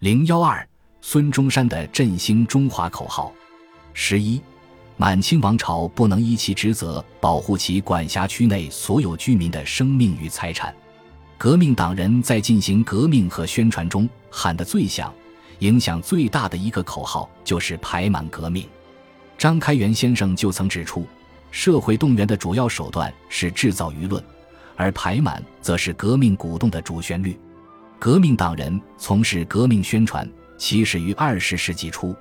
零幺二，孙中山的振兴中华口号。十一，满清王朝不能依其职责保护其管辖区内所有居民的生命与财产。革命党人在进行革命和宣传中喊得最响、影响最大的一个口号就是“排满革命”。张开元先生就曾指出，社会动员的主要手段是制造舆论，而排满则是革命鼓动的主旋律。革命党人从事革命宣传，起始于二十世纪初。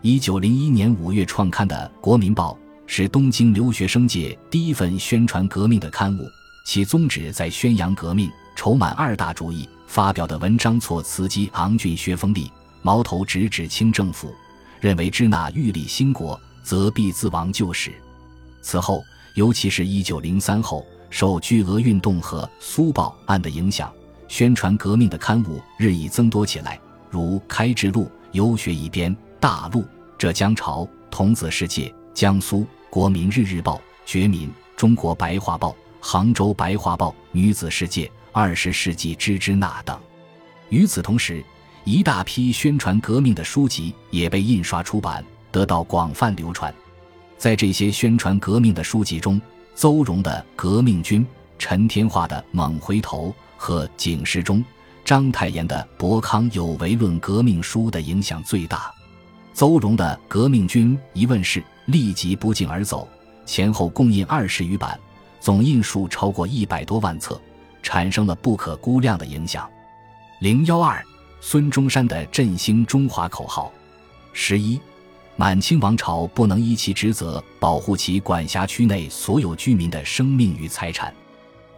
一九零一年五月创刊的《国民报》是东京留学生界第一份宣传革命的刊物，其宗旨在宣扬革命，筹满二大主义。发表的文章措辞激昂峻削锋利，矛头直指清政府，认为支那欲立新国，则必自亡旧史。此后，尤其是一九零三后，受巨额运动和苏报案的影响。宣传革命的刊物日益增多起来，如《开智录》《游学一编》《大陆》《浙江潮》《童子世界》《江苏》《国民日日报》《觉民》《中国白话报》《杭州白话报》《女子世界》《二十世纪之之那》等。与此同时，一大批宣传革命的书籍也被印刷出版，得到广泛流传。在这些宣传革命的书籍中，邹容的《革命军》，陈天化的《猛回头》。和警示中，章太炎的《博康有为论革命书》的影响最大。邹容的《革命军》一问世，立即不胫而走，前后共印二十余版，总印数超过一百多万册，产生了不可估量的影响。零幺二，孙中山的振兴中华口号。十一，满清王朝不能依其职责保护其管辖区内所有居民的生命与财产。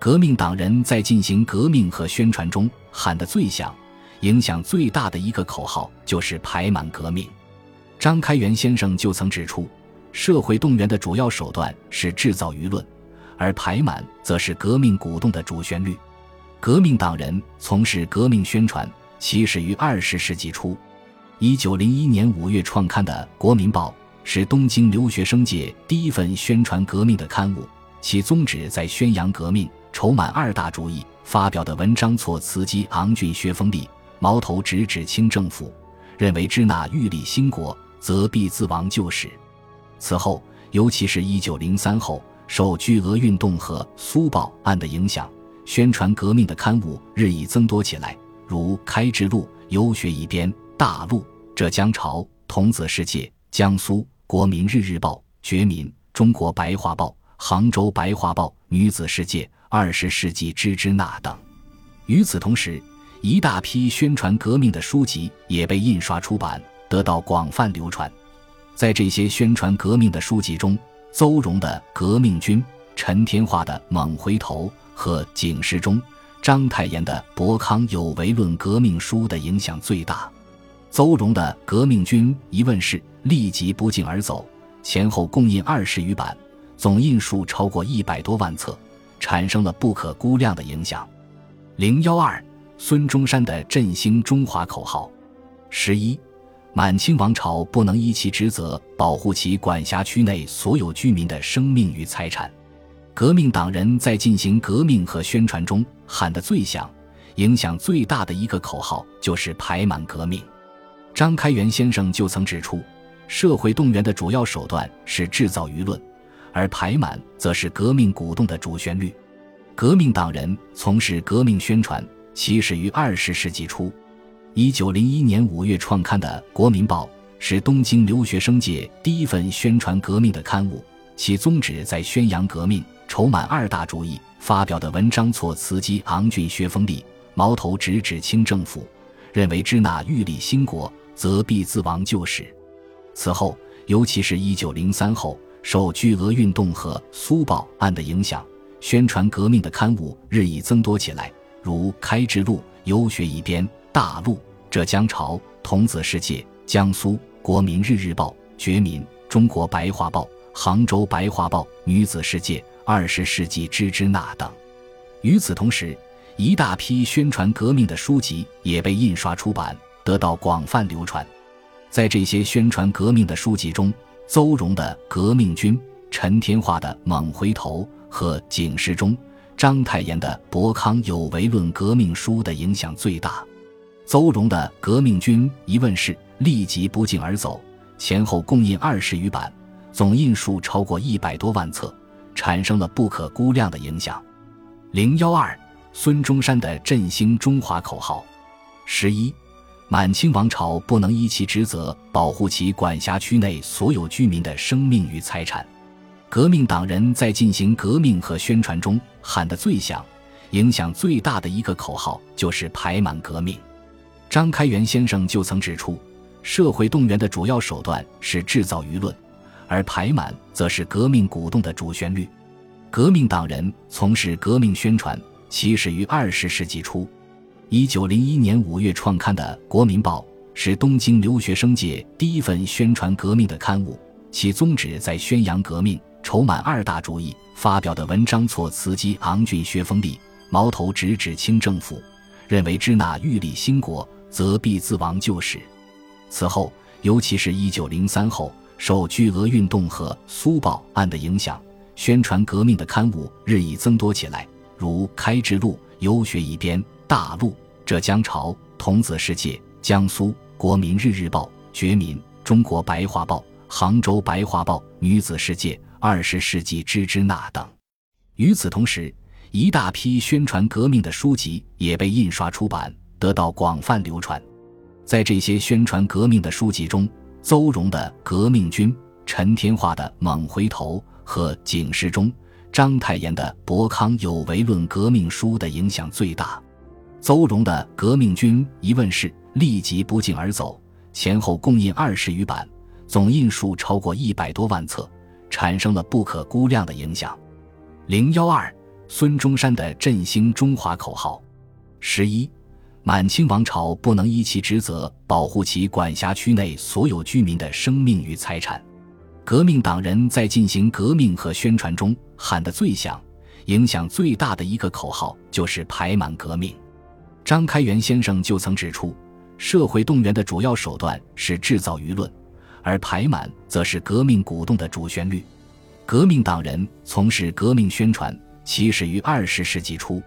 革命党人在进行革命和宣传中喊得最响、影响最大的一个口号就是“排满革命”。张开元先生就曾指出，社会动员的主要手段是制造舆论，而排满则是革命鼓动的主旋律。革命党人从事革命宣传，起始于二十世纪初。一九零一年五月创刊的《国民报》是东京留学生界第一份宣传革命的刊物，其宗旨在宣扬革命。筹满二大主义，发表的文章措辞激昂峻削锋利，矛头直指清政府，认为支那欲立新国，则必自亡旧史。此后，尤其是一九零三后，受巨额运动和苏报案的影响，宣传革命的刊物日益增多起来，如《开智录》《游学一编》《大陆》《浙江潮》《童子世界》《江苏》《国民日日报》《觉民》《中国白话报》《杭州白话报》《女子世界》。二十世纪之支那等。与此同时，一大批宣传革命的书籍也被印刷出版，得到广泛流传。在这些宣传革命的书籍中，邹容的《革命军》，陈天化的《猛回头》和警示中，章太炎的《博康有为论革命书》的影响最大。邹容的《革命军》一问世，立即不胫而走，前后共印二十余版，总印数超过一百多万册。产生了不可估量的影响。零幺二，孙中山的振兴中华口号。十一，满清王朝不能依其职责保护其管辖区内所有居民的生命与财产。革命党人在进行革命和宣传中喊得最响、影响最大的一个口号就是“排满革命”。张开元先生就曾指出，社会动员的主要手段是制造舆论。而排满则是革命鼓动的主旋律。革命党人从事革命宣传，起始于二十世纪初。一九零一年五月创刊的《国民报》是东京留学生界第一份宣传革命的刊物，其宗旨在宣扬革命，筹满二大主义。发表的文章措辞激昂峻削锋利，矛头直指清政府，认为支那欲立新国，则必自亡旧史。此后，尤其是一九零三后。受巨额运动和苏报案的影响，宣传革命的刊物日益增多起来，如《开智录》《游学一编》《大陆》《浙江潮》《童子世界》《江苏》《国民日日报》《觉民》《中国白话报》《杭州白话报》《女子世界》《二十世纪之之那》等。与此同时，一大批宣传革命的书籍也被印刷出版，得到广泛流传。在这些宣传革命的书籍中，邹容的《革命军》，陈天化的《猛回头》和警示中，章太炎的《博康有为论革命书》的影响最大。邹容的《革命军一问世》立即不胫而走，前后共印二十余版，总印数超过一百多万册，产生了不可估量的影响。零幺二，孙中山的振兴中华口号。十一，满清王朝不能依其职责保护其管辖区内所有居民的生命与财产。革命党人在进行革命和宣传中喊得最响、影响最大的一个口号就是“排满革命”。张开元先生就曾指出，社会动员的主要手段是制造舆论，而排满则是革命鼓动的主旋律。革命党人从事革命宣传起始于二十世纪初。一九零一年五月创刊的《国民报》是东京留学生界第一份宣传革命的刊物，其宗旨在宣扬革命。筹满二大主义，发表的文章措辞激昂俊学锋利，矛头直指清政府，认为支那欲立新国，则必自亡旧史。此后，尤其是一九零三后，受巨额运动和苏报案的影响，宣传革命的刊物日益增多起来，如《开智录》《游学一编》《大陆》《浙江潮》《童子世界》《江苏国民日日报》《觉民》《中国白话报》《杭州白话报》《女子世界》。二十世纪之支那等，与此同时，一大批宣传革命的书籍也被印刷出版，得到广泛流传。在这些宣传革命的书籍中，邹容的《革命军》、陈天化的《猛回头》和警示中章太炎的《博康有为论》革命书的影响最大。邹容的《革命军疑问世》立即不胫而走，前后共印二十余版，总印数超过一百多万册。产生了不可估量的影响。零幺二，孙中山的振兴中华口号。十一，满清王朝不能依其职责保护其管辖区内所有居民的生命与财产。革命党人在进行革命和宣传中喊得最响、影响最大的一个口号就是“排满革命”。张开元先生就曾指出，社会动员的主要手段是制造舆论。而排满则是革命鼓动的主旋律。革命党人从事革命宣传起始于二十世纪初。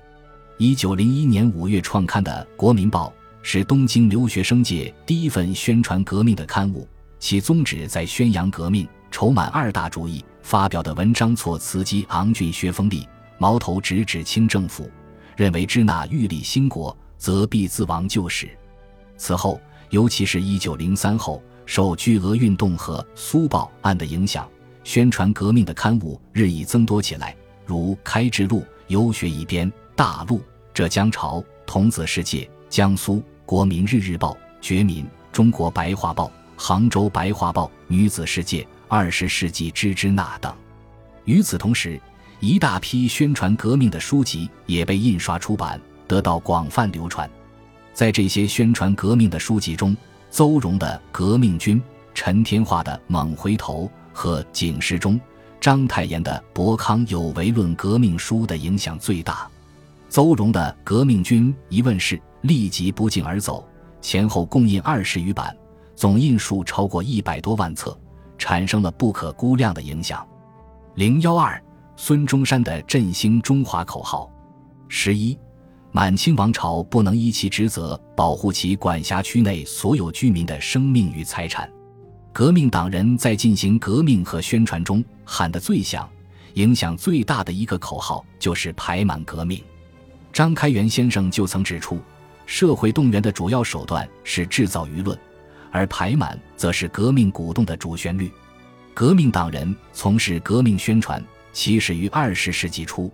一九零一年五月创刊的《国民报》是东京留学生界第一份宣传革命的刊物，其宗旨在宣扬革命，筹满二大主义。发表的文章措辞激昂俊学锋利，矛头直指清政府，认为支那欲立新国，则必自亡旧史。此后，尤其是一九零三后。受巨额运动和苏报案的影响，宣传革命的刊物日益增多起来，如《开智录》《游学一编》《大陆》《浙江潮》《童子世界》《江苏国民日日报》《觉民》《中国白话报》《杭州白话报》《女子世界》《二十世纪之之那》等。与此同时，一大批宣传革命的书籍也被印刷出版，得到广泛流传。在这些宣传革命的书籍中，邹容的《革命军》、陈天化的《猛回头》和警示中章太炎的《博康有为论》革命书的影响最大。邹容的《革命军一问世》立即不胫而走，前后共印二十余版，总印数超过一百多万册，产生了不可估量的影响。零幺二，孙中山的振兴中华口号。十一。满清王朝不能依其职责保护其管辖区内所有居民的生命与财产。革命党人在进行革命和宣传中喊得最响、影响最大的一个口号就是“排满革命”。张开元先生就曾指出，社会动员的主要手段是制造舆论，而排满则是革命鼓动的主旋律。革命党人从事革命宣传起始于二十世纪初。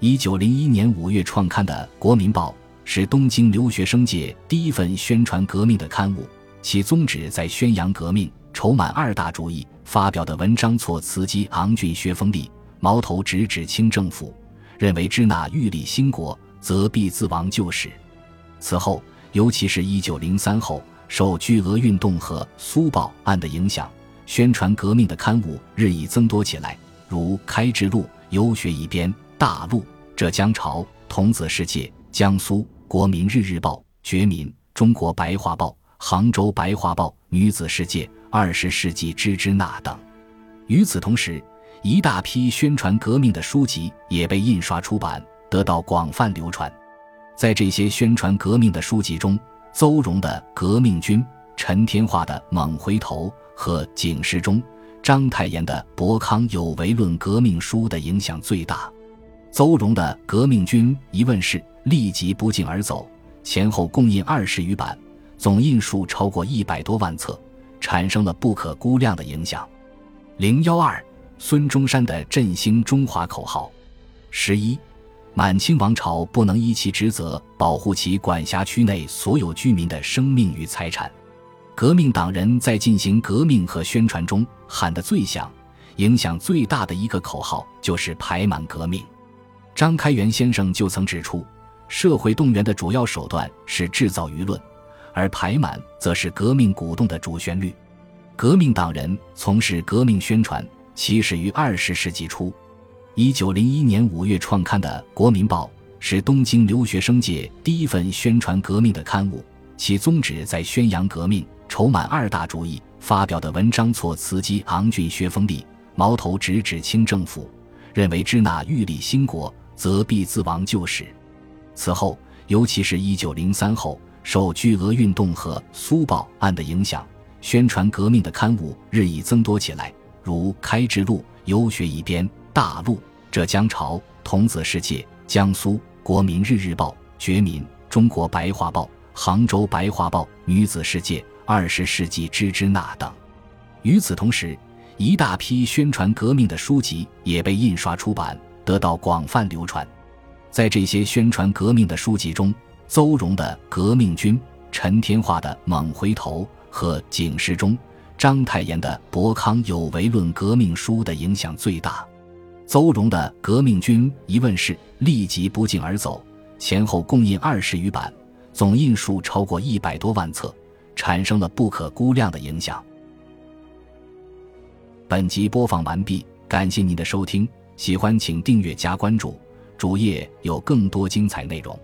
一九零一年五月创刊的《国民报》是东京留学生界第一份宣传革命的刊物，其宗旨在宣扬革命，筹满二大主义。发表的文章措辞激昂俊学锋利，矛头直指清政府，认为支那欲立新国，则必自亡旧史。此后，尤其是一九零三后，受巨额运动和苏报案的影响，宣传革命的刊物日益增多起来，如《开智录》《游学一编》《大陆》。浙江潮、童子世界、江苏国民日日报、觉民、中国白话报、杭州白话报、女子世界、二十世纪之支那等。与此同时，一大批宣传革命的书籍也被印刷出版，得到广泛流传。在这些宣传革命的书籍中，邹容的《革命军》、陈天化的《猛回头》和警世中、章太炎的《博康有为论革命书》的影响最大。邹容的《革命军》一问世，立即不胫而走，前后共印二十余版，总印数超过一百多万册，产生了不可估量的影响。零幺二，孙中山的振兴中华口号。十一。满清王朝不能依其职责保护其管辖区内所有居民的生命与财产。革命党人在进行革命和宣传中喊得最响、影响最大的一个口号就是“排满革命”。张开元先生就曾指出，社会动员的主要手段是制造舆论，而排满则是革命鼓动的主旋律。革命党人从事革命宣传起始于二十世纪初。一九零一年五月创刊的《国民报》是东京留学生界第一份宣传革命的刊物，其宗旨在宣扬革命，筹满二大主义。发表的文章措辞激昂峻，学锋利，矛头直指清政府，认为支那欲立新国，则必自亡旧史。此后，尤其是一九零三后，受巨额运动和苏报案的影响，宣传革命的刊物日益增多起来，如《开智录》《游学一编》。大陆、浙江潮、童子世界、江苏国民日日报、觉民、中国白话报、杭州白话报、女子世界、二十世纪之之那等。与此同时，一大批宣传革命的书籍也被印刷出版，得到广泛流传。在这些宣传革命的书籍中，邹容的《革命军》、陈天化的《猛回头》和警世中、章太炎的《博康有为论革命书》的影响最大。邹容的《革命军》一问世，立即不胫而走，前后共印二十余版，总印数超过一百多万册，产生了不可估量的影响。本集播放完毕，感谢您的收听，喜欢请订阅加关注，主页有更多精彩内容。